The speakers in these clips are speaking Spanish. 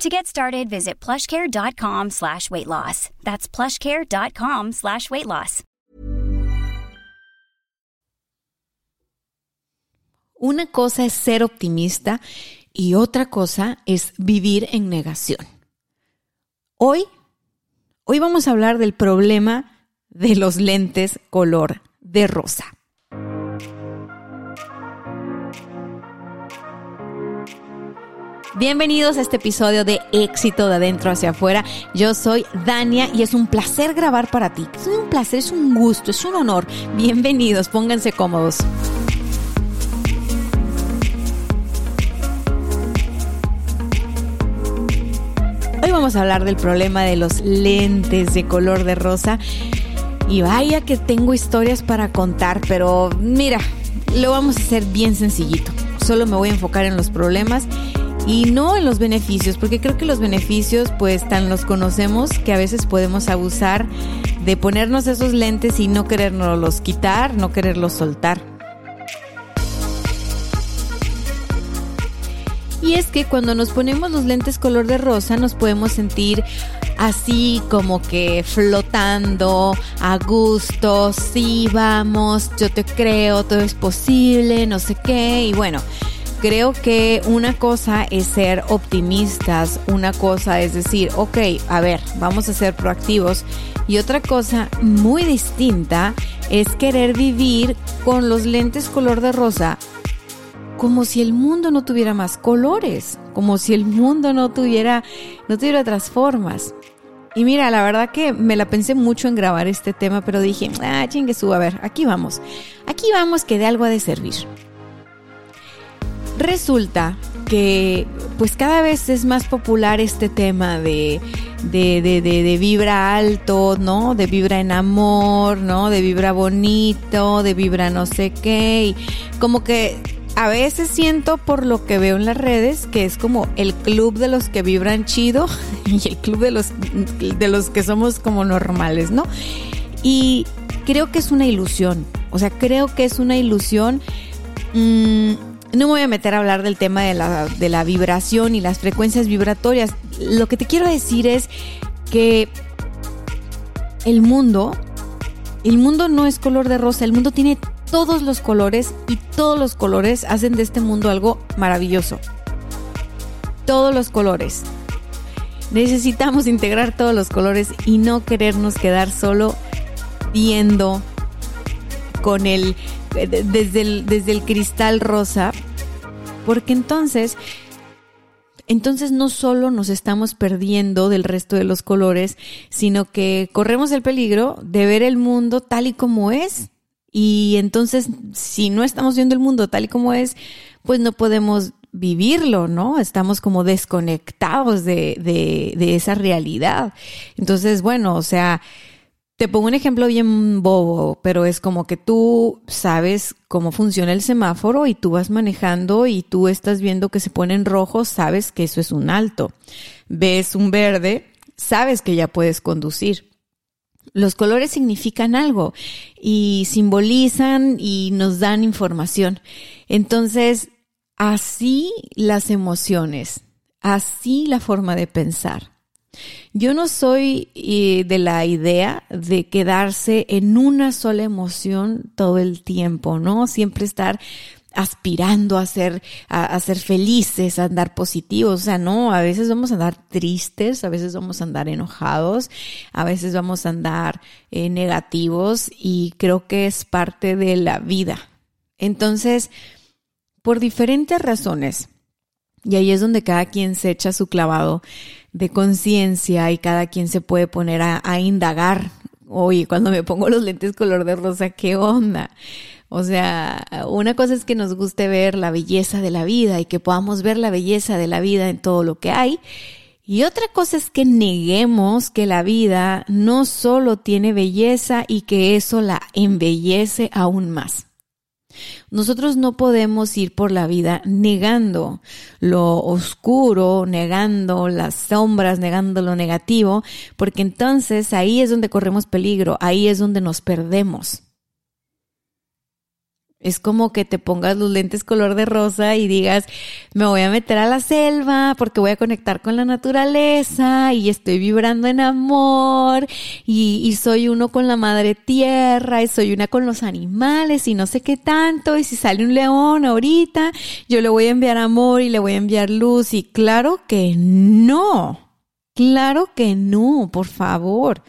To get started, visit plushcare.com slash weight loss. That's plushcare.com slash weight loss. Una cosa es ser optimista y otra cosa es vivir en negación. Hoy, hoy vamos a hablar del problema de los lentes color de rosa. Bienvenidos a este episodio de Éxito de Adentro hacia afuera. Yo soy Dania y es un placer grabar para ti. Es un placer, es un gusto, es un honor. Bienvenidos, pónganse cómodos. Hoy vamos a hablar del problema de los lentes de color de rosa. Y vaya que tengo historias para contar, pero mira, lo vamos a hacer bien sencillito. Solo me voy a enfocar en los problemas y no en los beneficios, porque creo que los beneficios pues tan los conocemos que a veces podemos abusar de ponernos esos lentes y no querernos quitar, no quererlos soltar. Y es que cuando nos ponemos los lentes color de rosa nos podemos sentir así como que flotando a gusto, sí, vamos, yo te creo, todo es posible, no sé qué, y bueno, creo que una cosa es ser optimistas, una cosa es decir, ok, a ver, vamos a ser proactivos. Y otra cosa muy distinta es querer vivir con los lentes color de rosa como si el mundo no tuviera más colores, como si el mundo no tuviera, no tuviera otras formas. Y mira, la verdad que me la pensé mucho en grabar este tema, pero dije, ah, chingue a ver, aquí vamos. Aquí vamos que de algo ha de servir. Resulta que pues cada vez es más popular este tema de, de, de, de, vibra alto, ¿no? De vibra en amor, ¿no? De vibra bonito, de vibra no sé qué. Como que a veces siento por lo que veo en las redes que es como el club de los que vibran chido y el club de los, de los que somos como normales, ¿no? Y creo que es una ilusión. O sea, creo que es una ilusión. Mmm, no me voy a meter a hablar del tema de la, de la vibración y las frecuencias vibratorias. Lo que te quiero decir es que el mundo, el mundo no es color de rosa, el mundo tiene todos los colores y todos los colores hacen de este mundo algo maravilloso. Todos los colores. Necesitamos integrar todos los colores y no querernos quedar solo viendo con el desde el, desde el cristal rosa, porque entonces, entonces no solo nos estamos perdiendo del resto de los colores, sino que corremos el peligro de ver el mundo tal y como es. Y entonces, si no estamos viendo el mundo tal y como es, pues no podemos vivirlo, ¿no? Estamos como desconectados de, de, de esa realidad. Entonces, bueno, o sea, te pongo un ejemplo bien bobo, pero es como que tú sabes cómo funciona el semáforo y tú vas manejando y tú estás viendo que se pone en rojo, sabes que eso es un alto. Ves un verde, sabes que ya puedes conducir. Los colores significan algo y simbolizan y nos dan información. Entonces, así las emociones, así la forma de pensar. Yo no soy eh, de la idea de quedarse en una sola emoción todo el tiempo, ¿no? Siempre estar aspirando a ser, a, ser felices, a andar positivos. O sea, no, a veces vamos a andar tristes, a veces vamos a andar enojados, a veces vamos a andar eh, negativos y creo que es parte de la vida. Entonces, por diferentes razones, y ahí es donde cada quien se echa su clavado de conciencia y cada quien se puede poner a, indagar. Oye, cuando me pongo los lentes color de rosa, ¿qué onda? O sea, una cosa es que nos guste ver la belleza de la vida y que podamos ver la belleza de la vida en todo lo que hay. Y otra cosa es que neguemos que la vida no solo tiene belleza y que eso la embellece aún más. Nosotros no podemos ir por la vida negando lo oscuro, negando las sombras, negando lo negativo, porque entonces ahí es donde corremos peligro, ahí es donde nos perdemos. Es como que te pongas los lentes color de rosa y digas, me voy a meter a la selva porque voy a conectar con la naturaleza y estoy vibrando en amor y, soy uno con la madre tierra y soy una con los animales y no sé qué tanto. Y si sale un león ahorita, yo le voy a enviar amor y le voy a enviar luz. Y claro que no. Claro que no, por favor.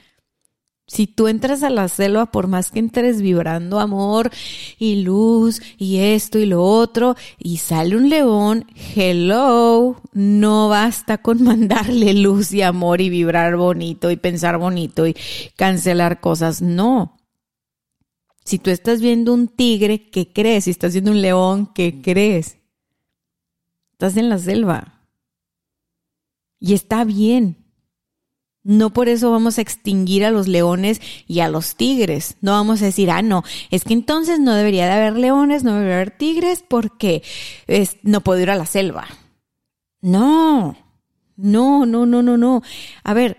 Si tú entras a la selva, por más que entres vibrando amor y luz y esto y lo otro, y sale un león, hello, no basta con mandarle luz y amor y vibrar bonito y pensar bonito y cancelar cosas, no. Si tú estás viendo un tigre, ¿qué crees? Si estás viendo un león, ¿qué crees? Estás en la selva. Y está bien. No por eso vamos a extinguir a los leones y a los tigres. No vamos a decir, ah, no, es que entonces no debería de haber leones, no debería haber tigres porque no puedo ir a la selva. No, no, no, no, no, no. A ver,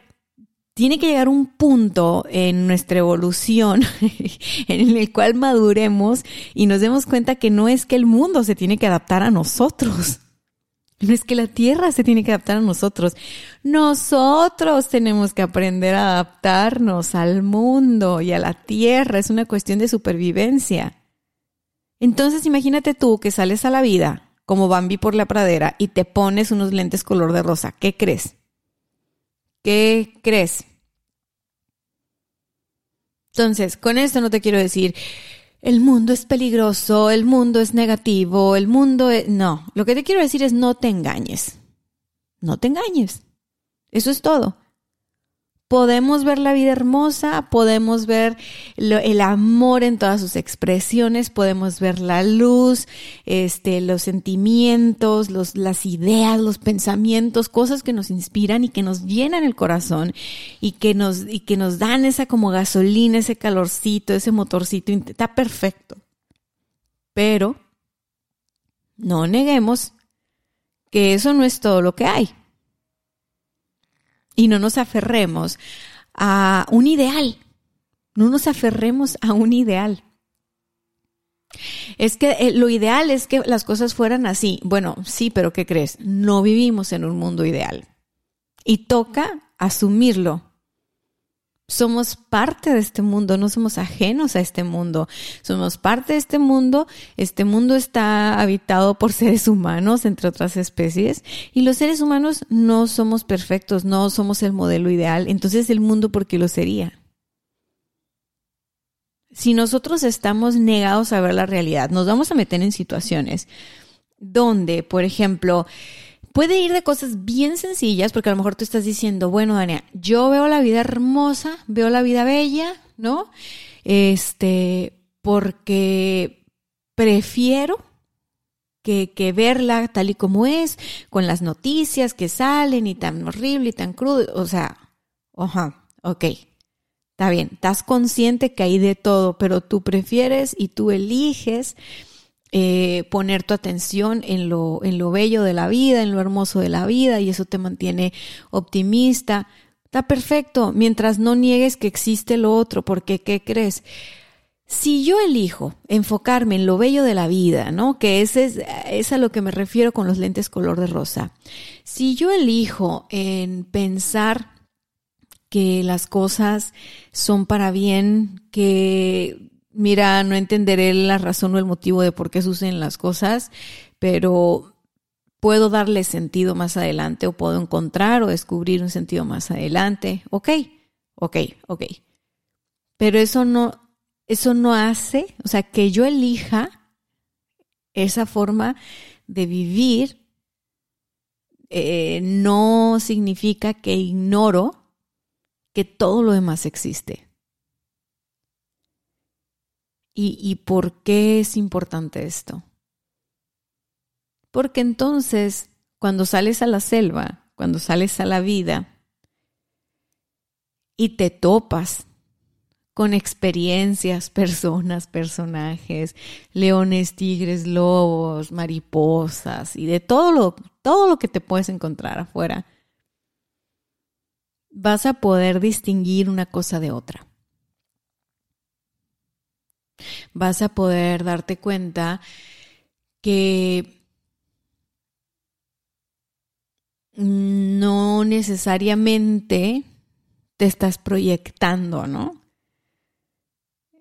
tiene que llegar un punto en nuestra evolución en el cual maduremos y nos demos cuenta que no es que el mundo se tiene que adaptar a nosotros. No es que la tierra se tiene que adaptar a nosotros. Nosotros tenemos que aprender a adaptarnos al mundo y a la tierra. Es una cuestión de supervivencia. Entonces imagínate tú que sales a la vida como Bambi por la pradera y te pones unos lentes color de rosa. ¿Qué crees? ¿Qué crees? Entonces, con esto no te quiero decir, el mundo es peligroso, el mundo es negativo, el mundo es... No, lo que te quiero decir es no te engañes. No te engañes. Eso es todo podemos ver la vida hermosa, podemos ver el amor en todas sus expresiones, podemos ver la luz, este, los sentimientos, los, las ideas, los pensamientos, cosas que nos inspiran y que nos llenan el corazón y que nos, y que nos dan esa como gasolina, ese calorcito, ese motorcito, está perfecto. Pero no neguemos que eso no es todo lo que hay y no nos aferremos a un ideal. No nos aferremos a un ideal. Es que eh, lo ideal es que las cosas fueran así. Bueno, sí, pero ¿qué crees? No vivimos en un mundo ideal. Y toca asumirlo somos parte de este mundo, no somos ajenos a este mundo, somos parte de este mundo, este mundo está habitado por seres humanos, entre otras especies, y los seres humanos no somos perfectos, no somos el modelo ideal, entonces el mundo, ¿por qué lo sería? Si nosotros estamos negados a ver la realidad, nos vamos a meter en situaciones donde, por ejemplo, puede ir de cosas bien sencillas, porque a lo mejor tú estás diciendo, bueno, Dania, yo veo la vida hermosa, veo la vida bella, ¿no? Este, porque prefiero que, que, verla tal y como es, con las noticias que salen y tan horrible y tan crudo. O sea, ajá, ok, está bien, estás consciente que hay de todo, pero tú prefieres y tú eliges eh, poner tu atención en lo, en lo bello de la vida, en lo hermoso de la vida, y eso te mantiene optimista. Está perfecto, mientras no niegues que existe lo otro, porque ¿qué crees? Si yo elijo enfocarme en lo bello de la vida, ¿no? Que ese es, es a lo que me refiero con los lentes color de rosa. Si yo elijo en pensar que las cosas son para bien, que mira, no entenderé la razón o el motivo de por qué suceden las cosas, pero puedo darle sentido más adelante o puedo encontrar o descubrir un sentido más adelante. Ok, ok, ok. Pero eso no, eso no hace, o sea, que yo elija esa forma de vivir eh, no significa que ignoro que todo lo demás existe. ¿Y, por qué es importante esto? Porque entonces, cuando sales a la selva, cuando sales a la vida y te topas con experiencias, personas, personajes, leones, tigres, lobos, mariposas y de todo lo, todo lo que te puedes encontrar afuera, vas a poder distinguir una cosa de otra. Vas a poder darte cuenta que no necesariamente te estás proyectando, ¿no?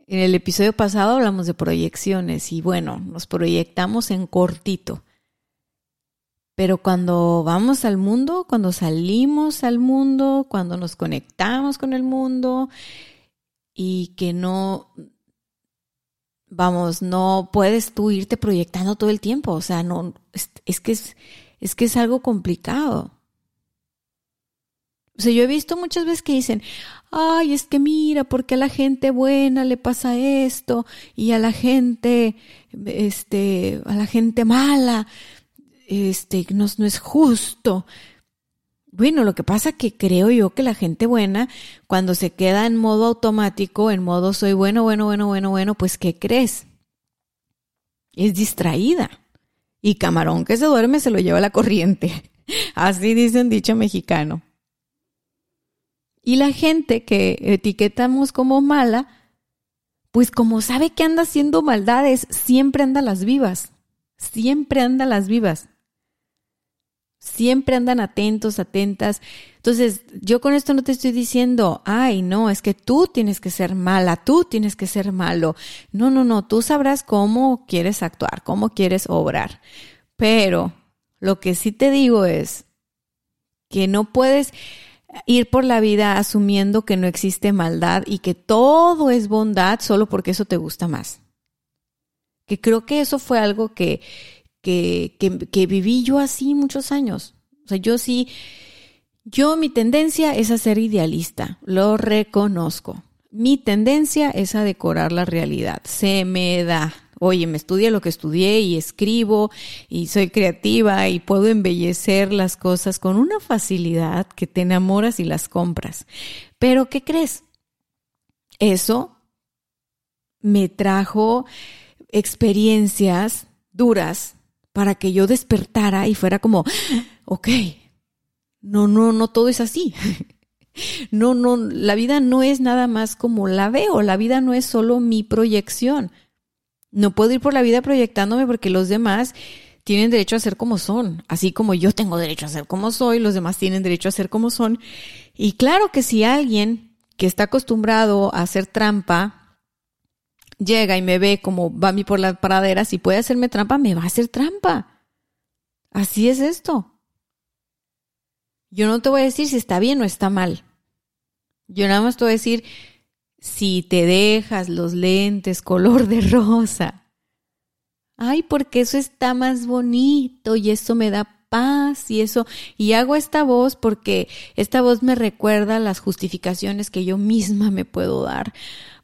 En el episodio pasado hablamos de proyecciones y bueno, nos proyectamos en cortito. Pero cuando vamos al mundo, cuando salimos al mundo, cuando nos conectamos con el mundo y que no, vamos, no puedes tú irte proyectando todo el tiempo. O sea, no, es, que es, es que es algo complicado. O sea, yo he visto muchas veces que dicen, ay, es que mira, porque a la gente buena le pasa esto y a la gente, este, a la gente mala, este, no, no es justo. Bueno, lo que pasa que creo yo que la gente buena, cuando se queda en modo automático, en modo soy bueno, bueno, bueno, bueno, bueno, pues ¿qué crees? Es distraída. Y camarón que se duerme se lo lleva la corriente. Así dice un dicho mexicano. Y la gente que etiquetamos como mala, pues como sabe que anda haciendo maldades, siempre anda las vivas. Siempre anda las vivas. Siempre andan atentos, atentas. Entonces, yo con esto no te estoy diciendo, ay, no, es que tú tienes que ser mala, tú tienes que ser malo. No, no, no, tú sabrás cómo quieres actuar, cómo quieres obrar. Pero lo que sí te digo es que no puedes, ir por la vida asumiendo que no existe maldad y que todo es bondad solo porque eso te gusta más. Que creo que eso fue algo que, que, que, viví yo así muchos años. O sea, yo sí, yo mi tendencia es a ser idealista, lo reconozco. Mi tendencia es a decorar la realidad, se me da, oye, me estudia lo que estudié y escribo y soy creativa y puedo embellecer las cosas con una facilidad que te enamoras y las compras. Pero, ¿qué crees? Eso me trajo experiencias duras para que yo despertara y fuera como, ok, no, no, no todo es así. No, no, la vida no es nada más como la veo, la vida no es solo mi proyección. No puedo ir por la vida proyectándome porque los demás tienen derecho a ser como son, así como yo tengo derecho a ser como soy, los demás tienen derecho a ser como son. Y claro que si alguien que está acostumbrado a hacer trampa llega y me ve como va a mí por la pradera, si puede hacerme trampa, me va a hacer trampa. Así es esto. Yo no te voy a decir si está bien o está mal. Yo nada más te voy a decir si te dejas los lentes color de rosa. Ay, porque eso está más bonito y eso me da paz y eso. Y hago esta voz porque esta voz me recuerda las justificaciones que yo misma me puedo dar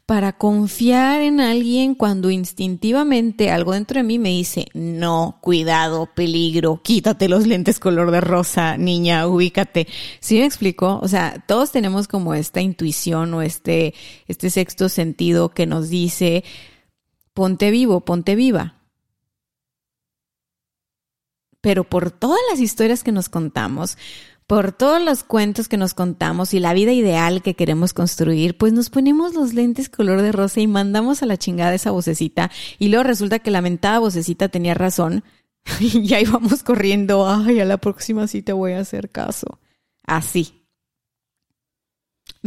para confiar en alguien cuando instintivamente algo dentro de mí me dice, no, cuidado, peligro, quítate los lentes color de rosa, niña, ubícate. ¿Sí me explico? O sea, todos tenemos como esta intuición o este, este sexto sentido que nos dice, ponte vivo, ponte viva. Pero por todas las historias que nos contamos, por todos los cuentos que nos contamos y la vida ideal que queremos construir, pues nos ponemos los lentes color de rosa y mandamos a la chingada esa vocecita y luego resulta que la mentada vocecita tenía razón y ahí vamos corriendo, ay, a la próxima sí te voy a hacer caso. Así.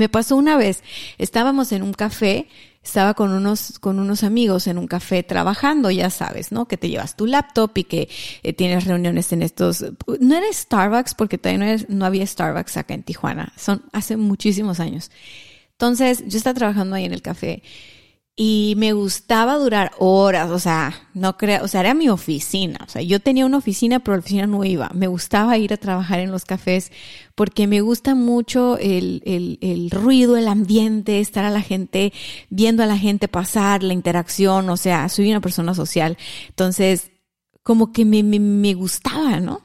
Me pasó una vez, estábamos en un café estaba con unos, con unos amigos en un café trabajando, ya sabes, ¿no? Que te llevas tu laptop y que eh, tienes reuniones en estos, no era Starbucks porque todavía no, no había Starbucks acá en Tijuana, son hace muchísimos años. Entonces, yo estaba trabajando ahí en el café y me gustaba durar horas, o sea, no creo, o sea, era mi oficina, o sea, yo tenía una oficina, pero la oficina no iba. Me gustaba ir a trabajar en los cafés porque me gusta mucho el, el, el ruido, el ambiente, estar a la gente, viendo a la gente pasar, la interacción, o sea, soy una persona social. Entonces, como que me, me, me gustaba, ¿no?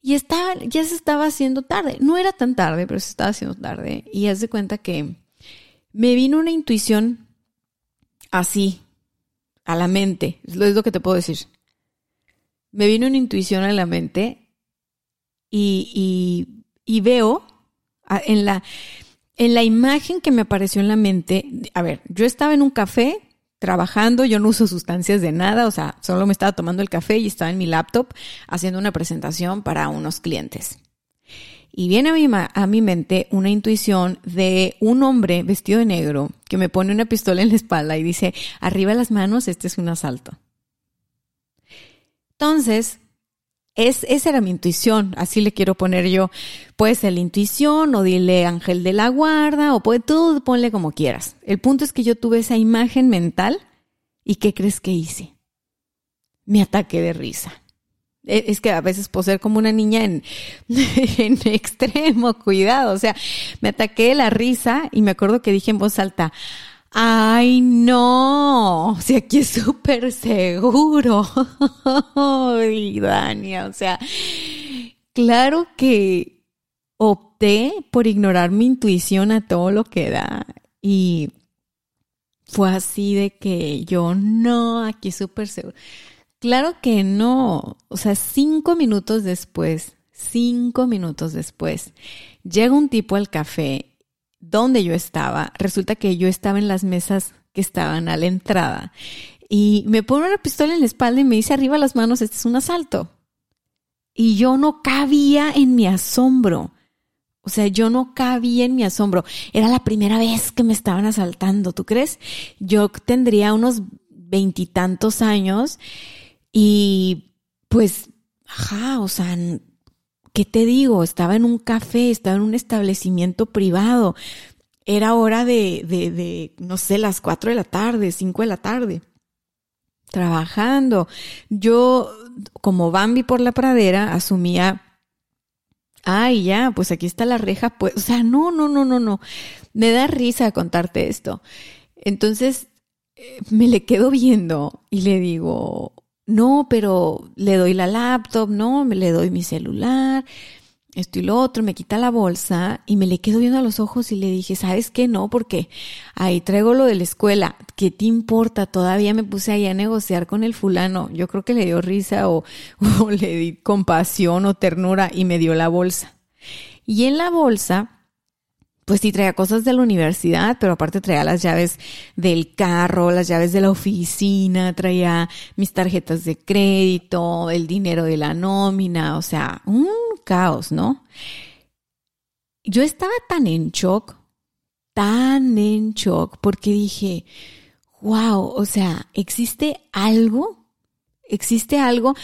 Y estaba, ya se estaba haciendo tarde. No era tan tarde, pero se estaba haciendo tarde. Y haz de cuenta que me vino una intuición así, a la mente. Es lo que te puedo decir. Me vino una intuición a la mente y, y, veo en la, en la imagen que me apareció en la mente. A ver, yo estaba en un café trabajando, yo no uso sustancias de nada, o sea, solo me estaba tomando el café y estaba en mi laptop haciendo una presentación para unos clientes. Y viene a mi, a mi mente una intuición de un hombre vestido de negro que me pone una pistola en la espalda y dice, arriba las manos, este es un asalto. Entonces, es, esa era mi intuición, así le quiero poner yo. Puede ser la intuición o dile ángel de la guarda o puede tú ponle como quieras. El punto es que yo tuve esa imagen mental y ¿qué crees que hice? Me ataqué de risa. E, es que a veces puedo ser como una niña en, en extremo, cuidado. O sea, me ataqué de la risa y me acuerdo que dije en voz alta, ay no, si aquí es súper seguro. Ay, Dania, o sea, claro que opté por ignorar mi intuición a todo lo que da y fue así de que yo no, aquí es súper seguro. Claro que no. O sea, cinco minutos después, cinco minutos después, llega un tipo al café donde yo estaba. Resulta que yo estaba en las mesas que estaban a la entrada. Y me pone una pistola en la espalda y me dice arriba las manos, este es un asalto. Y yo no cabía en mi asombro. O sea, yo no cabía en mi asombro. Era la primera vez que me estaban asaltando, ¿tú crees? Yo tendría unos veintitantos años y pues, ajá, o sea, ¿qué te digo? Estaba en un café, estaba en un establecimiento privado. Era hora de, de, de no sé, las cuatro de la tarde, cinco de la tarde. Trabajando. Yo, como Bambi por la pradera, asumía ay, ya, pues aquí está la reja, pues, o sea, no, no, no, no, no. Me da risa contarte esto. Entonces, eh, me le quedo viendo y le digo, no, pero le doy la laptop, no, me le doy mi celular, esto y lo otro, me quita la bolsa y me le quedo viendo a los ojos y le dije, ¿sabes qué? No, porque ahí traigo lo de la escuela, ¿qué te importa? Todavía me puse ahí a negociar con el fulano, yo creo que le dio risa o, o le di compasión o ternura y me dio la bolsa. Y en la bolsa pues sí traía cosas de la universidad, pero aparte traía las llaves del carro, las llaves de la oficina, traía mis tarjetas de crédito, el dinero de la nómina, o sea, un caos, ¿no? Yo estaba tan en shock, tan en shock, porque dije, wow, o sea, existe algo, existe algo,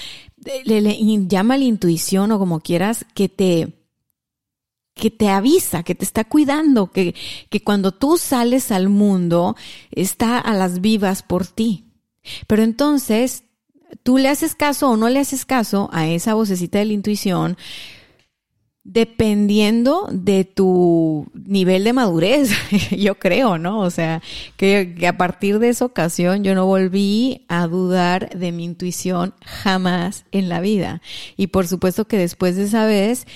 le, le, llama la intuición o como quieras, que te que te avisa, que te está cuidando, que, que cuando tú sales al mundo está a las vivas por ti. Pero entonces, tú le haces caso o no le haces caso a esa vocecita de la intuición, dependiendo de tu nivel de madurez, yo creo, ¿no? O sea, que, que, a partir de esa ocasión yo no volví a dudar de mi intuición jamás en la vida. Y por supuesto que después de esa vez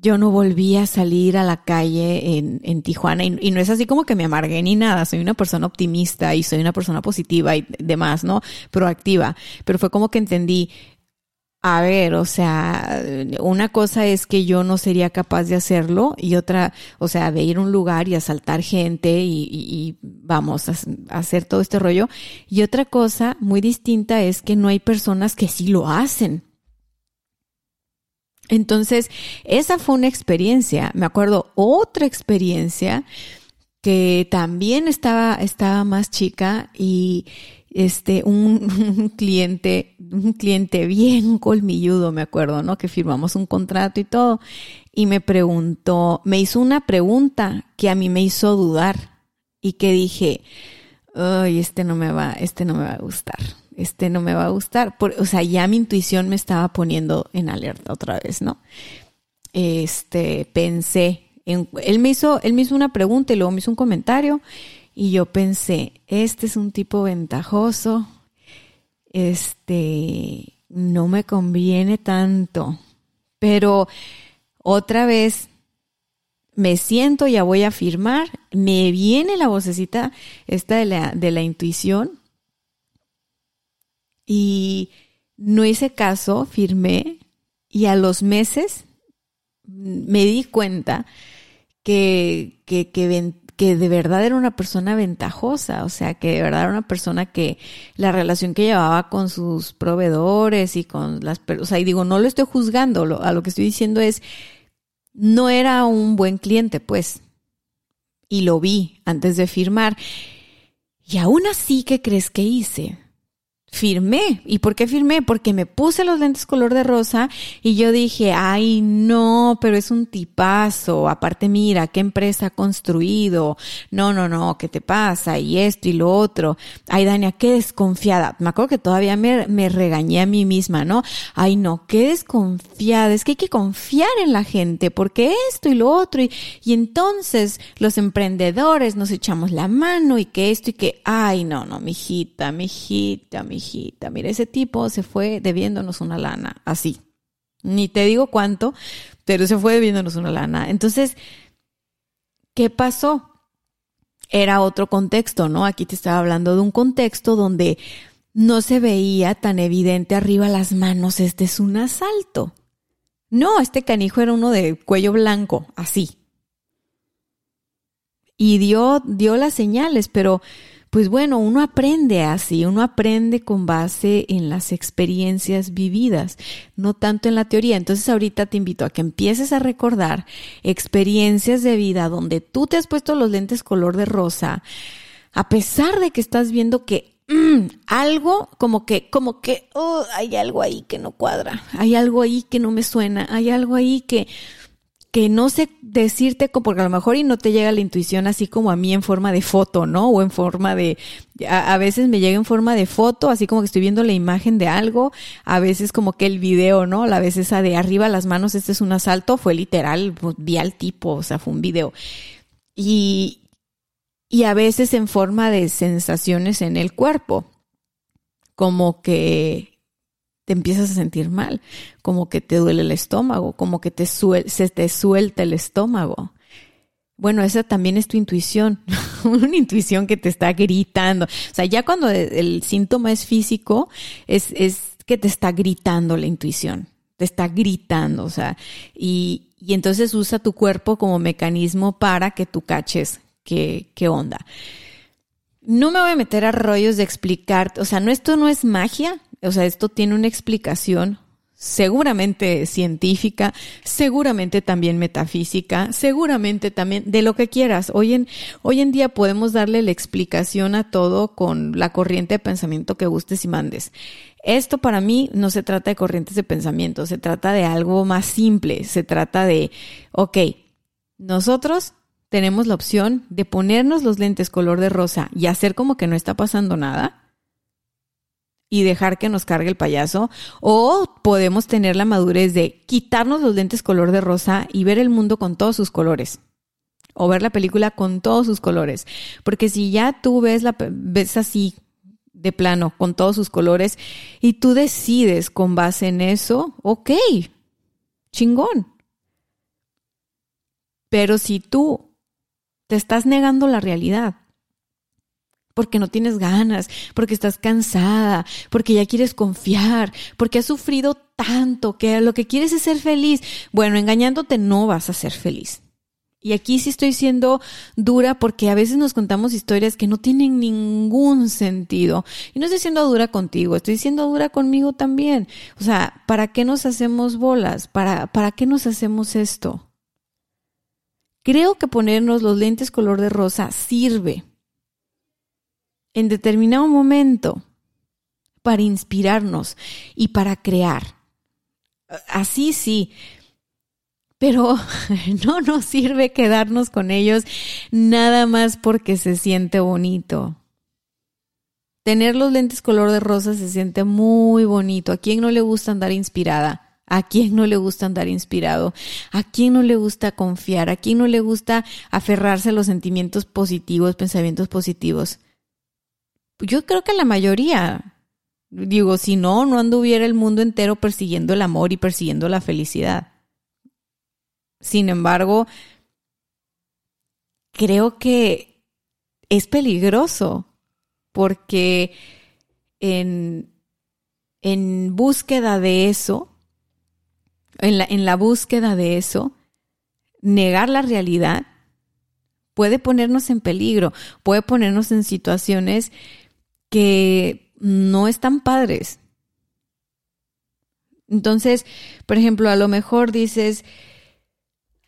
yo no volví a salir a la calle en, en Tijuana y, no es así como que me amargué ni nada, soy una persona optimista y soy una persona positiva y demás, ¿no? Proactiva, pero fue como que entendí, a ver, o sea, una cosa es que yo no sería capaz de hacerlo y otra, o sea, de ir a un lugar y asaltar gente y, y vamos a, a hacer todo este rollo. Y otra cosa muy distinta es que no hay personas que sí lo hacen. Entonces, esa fue una experiencia. Me acuerdo otra experiencia que también estaba, estaba más chica y este, un, cliente, un cliente bien colmilludo, me acuerdo, ¿no? Que firmamos un contrato y todo. Y me preguntó, me hizo una pregunta que a mí me hizo dudar y que dije, ay, este no me va, este no me va a gustar este no me va a gustar. o sea, ya mi intuición me estaba poniendo en alerta otra vez, ¿no? Este, pensé, en, él me hizo, él me hizo una pregunta y luego me hizo un comentario y yo pensé, este es un tipo ventajoso, este, no me conviene tanto Pero otra vez me siento, ya voy a firmar, me viene la vocecita esta de la, de la intuición y no hice caso, firmé y a los meses me di cuenta que, que, que, que de verdad era una persona ventajosa, o sea, que de verdad era una persona que la relación que llevaba con sus proveedores y con las, o sea, y digo, no lo estoy juzgando, a lo que estoy diciendo es, no era un buen cliente, pues, y lo vi antes de firmar. Y aún así, ¿qué crees que hice? Firmé. ¿Y por qué firmé? Porque me puse los lentes color de rosa y yo dije, ay, no, pero es un tipazo. Aparte, mira, qué empresa ha construido. No, no, no, ¿qué te pasa? Y esto y lo otro. Ay, Dania, qué desconfiada. Me acuerdo que todavía me, me regañé a mí misma, ¿no? Ay, no, qué desconfiada. Es que hay que confiar en la gente porque esto y lo otro. Y, y entonces los emprendedores nos echamos la mano y que esto y que, ay, no, no, mijita, mijita, mijita hijita, mira, ese tipo se fue debiéndonos una lana, así. Ni te digo cuánto, pero se fue debiéndonos una lana. Entonces, ¿qué pasó? Era otro contexto, ¿no? Aquí te estaba hablando de un contexto donde no se veía tan evidente arriba las manos, este es un asalto. No, este canijo era uno de cuello blanco, así. Y dio, dio las señales, pero pues bueno, uno aprende así, uno aprende con base en las experiencias vividas, no tanto en la teoría. Entonces ahorita te invito a que empieces a recordar experiencias de vida donde tú te has puesto los lentes color de rosa, a pesar de que estás viendo que mm, algo como que, como que, oh, hay algo ahí que no cuadra, hay algo ahí que no me suena, hay algo ahí que que no sé decirte, porque a lo mejor y no te llega la intuición así como a mí en forma de foto, ¿no? O en forma de, a, veces me llega en forma de foto, así como que estoy viendo la imagen de algo, a veces como que el video, ¿no? La vez esa de arriba las manos, este es un asalto, fue literal, pues, vi al tipo, o sea, fue un video. Y, y a veces en forma de sensaciones en el cuerpo, como que te empiezas a sentir mal, como que te duele el estómago, como que te se te suelta el estómago. Bueno, esa también es tu intuición, una intuición que te está gritando. O sea, ya cuando el síntoma es físico, es, es que te está gritando la intuición, te está gritando, o sea, y, y entonces usa tu cuerpo como mecanismo para que tú caches qué, qué onda. No me voy a meter a rollos de explicar, o sea, no, esto no es magia, o sea, esto tiene una explicación seguramente científica, seguramente también metafísica, seguramente también de lo que quieras. Hoy en, hoy en día podemos darle la explicación a todo con la corriente de pensamiento que gustes y mandes. Esto para mí no se trata de corrientes de pensamiento, se trata de algo más simple, se trata de, ok, nosotros tenemos la opción de ponernos los lentes color de rosa y hacer como que no está pasando nada y dejar que nos cargue el payaso, o podemos tener la madurez de quitarnos los lentes color de rosa y ver el mundo con todos sus colores. O ver la película con todos sus colores. Porque si ya tú ves, la, ves así de plano, con todos sus colores, y tú decides con base en eso, ok, chingón. Pero si tú te estás negando la realidad, porque no tienes ganas, porque estás cansada, porque ya quieres confiar, porque has sufrido tanto que lo que quieres es ser feliz. Bueno, engañándote no vas a ser feliz. Y aquí sí estoy siendo dura porque a veces nos contamos historias que no tienen ningún sentido. Y no estoy siendo dura contigo, estoy siendo dura conmigo también. O sea, ¿para qué nos hacemos bolas? ¿Para, para qué nos hacemos esto? Creo que ponernos los lentes color de rosa sirve en determinado momento para inspirarnos y para crear. Así sí, pero no nos sirve quedarnos con ellos nada más porque se siente bonito. Tener los lentes color de rosa se siente muy bonito. ¿A quién no le gusta andar inspirada? ¿A quién no le gusta andar inspirado? ¿A quién no le gusta confiar? ¿A quién no le gusta aferrarse a los sentimientos positivos, pensamientos positivos? Yo creo que la mayoría, Digo, si no, no anduviera el mundo entero persiguiendo el amor y persiguiendo la felicidad. Sin embargo, creo que es peligroso porque en, en búsqueda de eso, en la, en la búsqueda de eso, negar la realidad puede ponernos en peligro, puede ponernos en situaciones que no están padres. Entonces, por ejemplo, a lo mejor dices,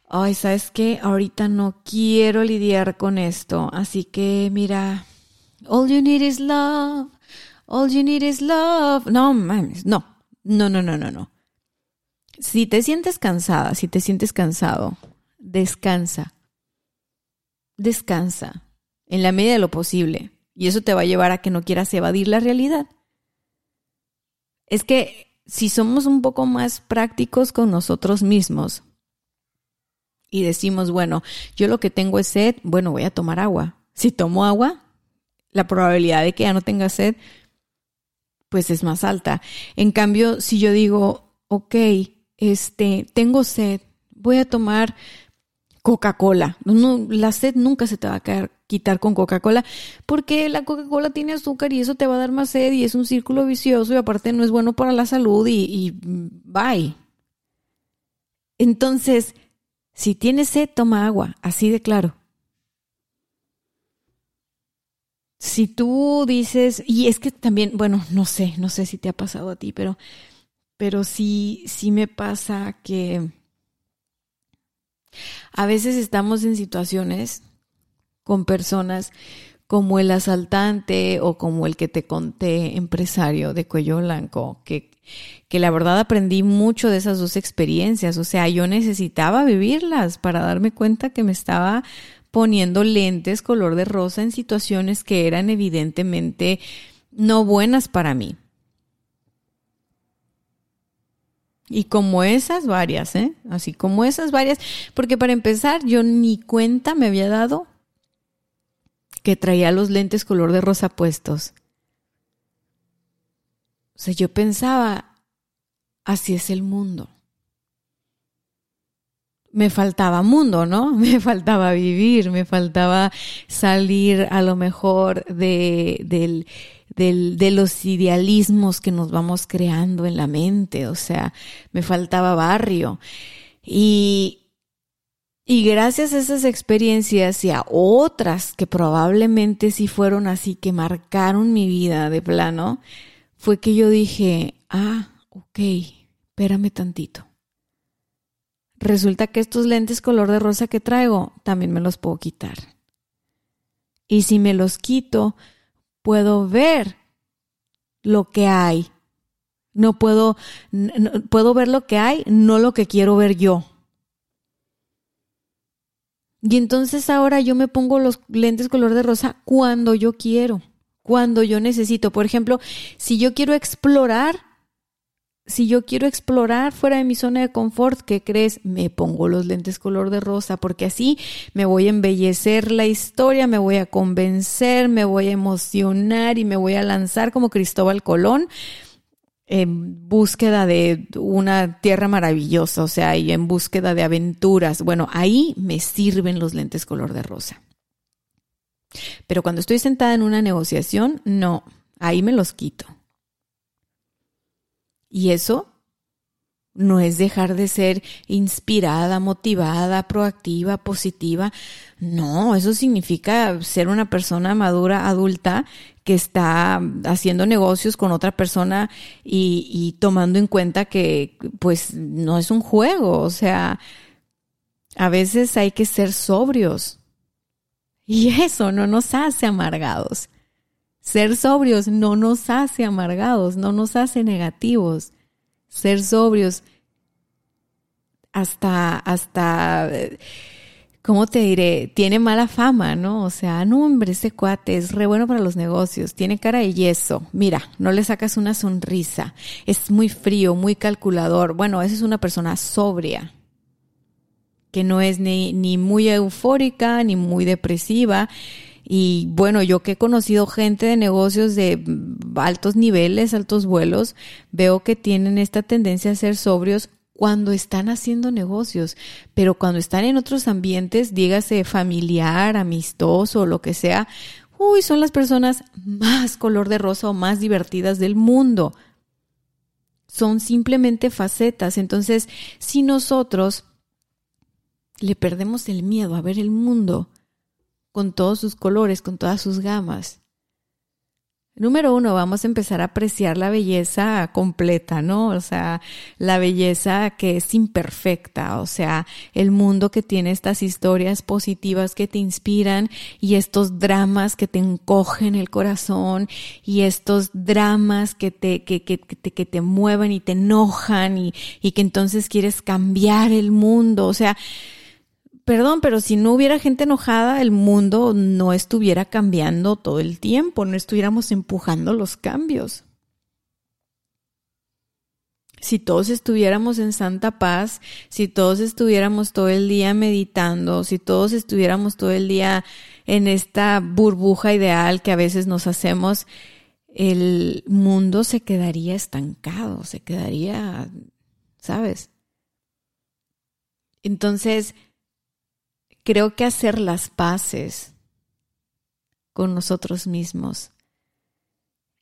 ay, ¿sabes qué? Ahorita no quiero lidiar con esto, así que mira, all you need is love, all you need is love. No, mames, no, no, no, no, no, no. Si te sientes cansada, si te sientes cansado, descansa. Descansa en la medida de lo posible. Y eso te va a llevar a que no quieras evadir la realidad. Es que si somos un poco más prácticos con nosotros mismos y decimos, bueno, yo lo que tengo es sed, bueno, voy a tomar agua. Si tomo agua, la probabilidad de que ya no tenga sed, pues es más alta. En cambio, si yo digo, ok, este, tengo sed, voy a tomar Coca-Cola. No, la sed nunca se te va a quitar con Coca-Cola porque la Coca-Cola tiene azúcar y eso te va a dar más sed y es un círculo vicioso y aparte no es bueno para la salud y, y bye. Entonces, si tienes sed, toma agua, así de claro. Si tú dices, y es que también, bueno, no sé, no sé si te ha pasado a ti, pero, pero sí, sí me pasa que a veces estamos en situaciones con personas como el asaltante o como el que te conté, empresario de cuello blanco, que, que la verdad aprendí mucho de esas dos experiencias. O sea, yo necesitaba vivirlas para darme cuenta que me estaba poniendo lentes color de rosa en situaciones que eran evidentemente no buenas para mí. Y como esas varias, ¿eh? Así como esas varias, porque para empezar yo ni cuenta me había dado que traía los lentes color de rosa puestos. O sea, yo pensaba, así es el mundo. Me faltaba mundo, ¿no? Me faltaba vivir, me faltaba salir a lo mejor de, del de los idealismos que nos vamos creando en la mente, o sea, me faltaba barrio. Y, y gracias a esas experiencias y a otras que probablemente sí fueron así, que marcaron mi vida de plano, fue que yo dije, ah, ok, espérame tantito. Resulta que estos lentes color de rosa que traigo también me los puedo quitar. Y si me los quito, puedo ver lo que hay. No puedo, puedo ver lo que hay, no lo que quiero ver yo. Y entonces ahora yo me pongo los lentes color de rosa cuando yo quiero, cuando yo necesito. Por ejemplo, si yo quiero explorar, si yo quiero explorar fuera de mi zona de confort, ¿qué crees? Me pongo los lentes color de rosa porque así me voy a embellecer la historia, me voy a convencer, me voy a emocionar y me voy a lanzar como Cristóbal Colón en búsqueda de una tierra maravillosa, o sea, y en búsqueda de aventuras. Bueno, ahí me sirven los lentes color de rosa. Pero cuando estoy sentada en una negociación, no, ahí me los quito. Y eso no es dejar de ser inspirada, motivada, proactiva, positiva. No, eso significa ser una persona madura, adulta, que está haciendo negocios con otra persona y, tomando en cuenta que pues no es un juego. O sea, a veces hay que ser sobrios. Y eso no nos hace amargados. Ser sobrios no nos hace amargados, no nos hace negativos. Ser sobrios hasta, hasta, ¿cómo te diré? Tiene mala fama, ¿no? O sea, no, hombre, ese cuate es re bueno para los negocios, tiene cara de yeso. Mira, no le sacas una sonrisa, es muy frío, muy calculador. Bueno, esa es una persona sobria que no es ni, ni muy eufórica ni muy depresiva y bueno, yo que he conocido gente de negocios de altos niveles, altos vuelos, veo que tienen esta tendencia a ser sobrios cuando están haciendo negocios, pero cuando están en otros ambientes, dígase familiar, amistoso lo que sea, uy, son las personas más color de rosa o más divertidas del mundo. Son simplemente facetas. Entonces, si nosotros le perdemos el miedo a ver el mundo con todos sus colores, con todas sus gamas. Número uno, vamos a empezar a apreciar la belleza completa, ¿no? O sea, la belleza que es imperfecta, o sea, el mundo que tiene estas historias positivas que te inspiran y estos dramas que te encogen el corazón y estos dramas que te, que, que, te, que te mueven y te enojan y, y que entonces quieres cambiar el mundo, o sea, perdón, pero si no hubiera gente enojada, el mundo no estuviera cambiando todo el tiempo, no estuviéramos empujando los cambios. Si todos estuviéramos en santa paz, si todos estuviéramos todo el día meditando, si todos estuviéramos todo el día en esta burbuja ideal que a veces nos hacemos, el mundo se quedaría estancado, se quedaría, ¿sabes? Entonces, creo que hacer las paces con nosotros mismos,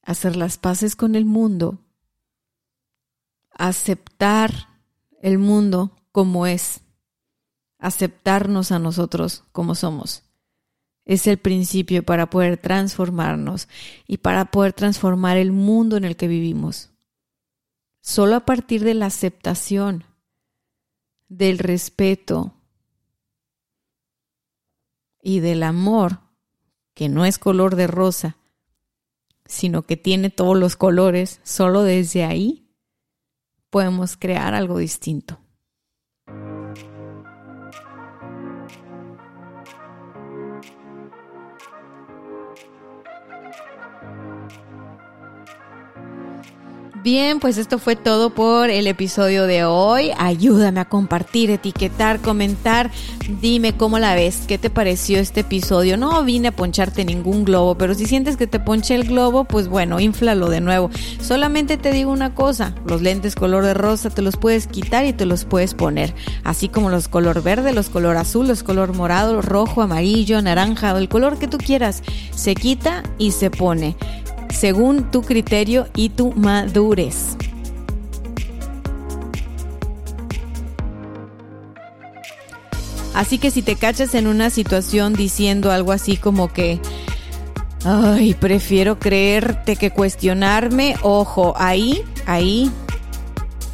hacer las paces con el mundo, aceptar el mundo como es, aceptarnos a nosotros como somos. Es el principio para poder transformarnos y para poder transformar el mundo en el que vivimos. Solo a partir de la aceptación, del respeto, y del amor, que no es color de rosa, sino que tiene todos los colores, solo desde ahí podemos crear algo distinto. Bien, pues esto fue todo por el episodio de hoy. Ayúdame a compartir, etiquetar, comentar. Dime cómo la ves, qué te pareció este episodio. No vine a poncharte ningún globo, pero si sientes que te ponché el globo, pues bueno, inflalo de nuevo. Solamente te digo una cosa, los lentes color de rosa te los puedes quitar y te los puedes poner. Así como los color verde, los color azul, los color morado, rojo, amarillo, naranja, o el color que tú quieras. Se quita y se pone según tu criterio y tu madurez. Así que si te cachas en una situación diciendo algo así como que, ay, prefiero creerte que cuestionarme, ojo, ahí, ahí,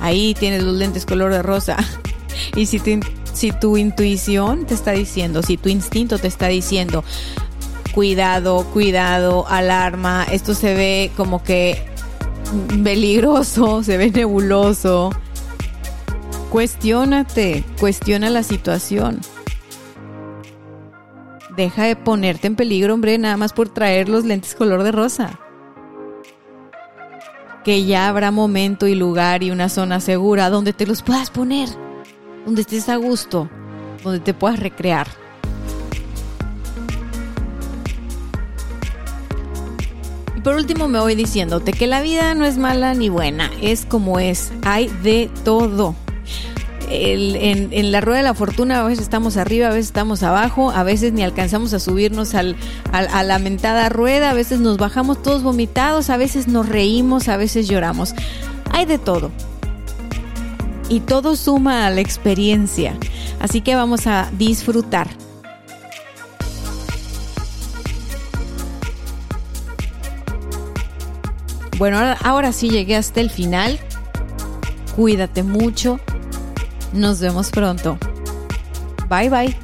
ahí tienes los lentes color de rosa. Y si, si tu intuición te está diciendo, si tu instinto te está diciendo, cuidado, cuidado, alarma, esto se ve como que peligroso, se ve nebuloso. Cuestiónate, cuestiona la situación. Deja de ponerte en peligro, hombre, nada más por traer los lentes color de rosa. Que ya habrá momento y lugar y una zona segura donde te los puedas poner, donde estés a gusto, donde te puedas recrear. Por último me voy diciéndote que la vida no es mala ni buena, es como es, hay de todo. en, la rueda de la fortuna a veces estamos arriba, a veces estamos abajo, a veces ni alcanzamos a subirnos al, a la mentada rueda, a veces nos bajamos todos vomitados, a veces nos reímos, a veces lloramos. Hay de todo. Y todo suma a la experiencia. Así que vamos a disfrutar. Bueno, ahora, sí llegué hasta el final. Cuídate mucho. Nos vemos pronto. Bye bye.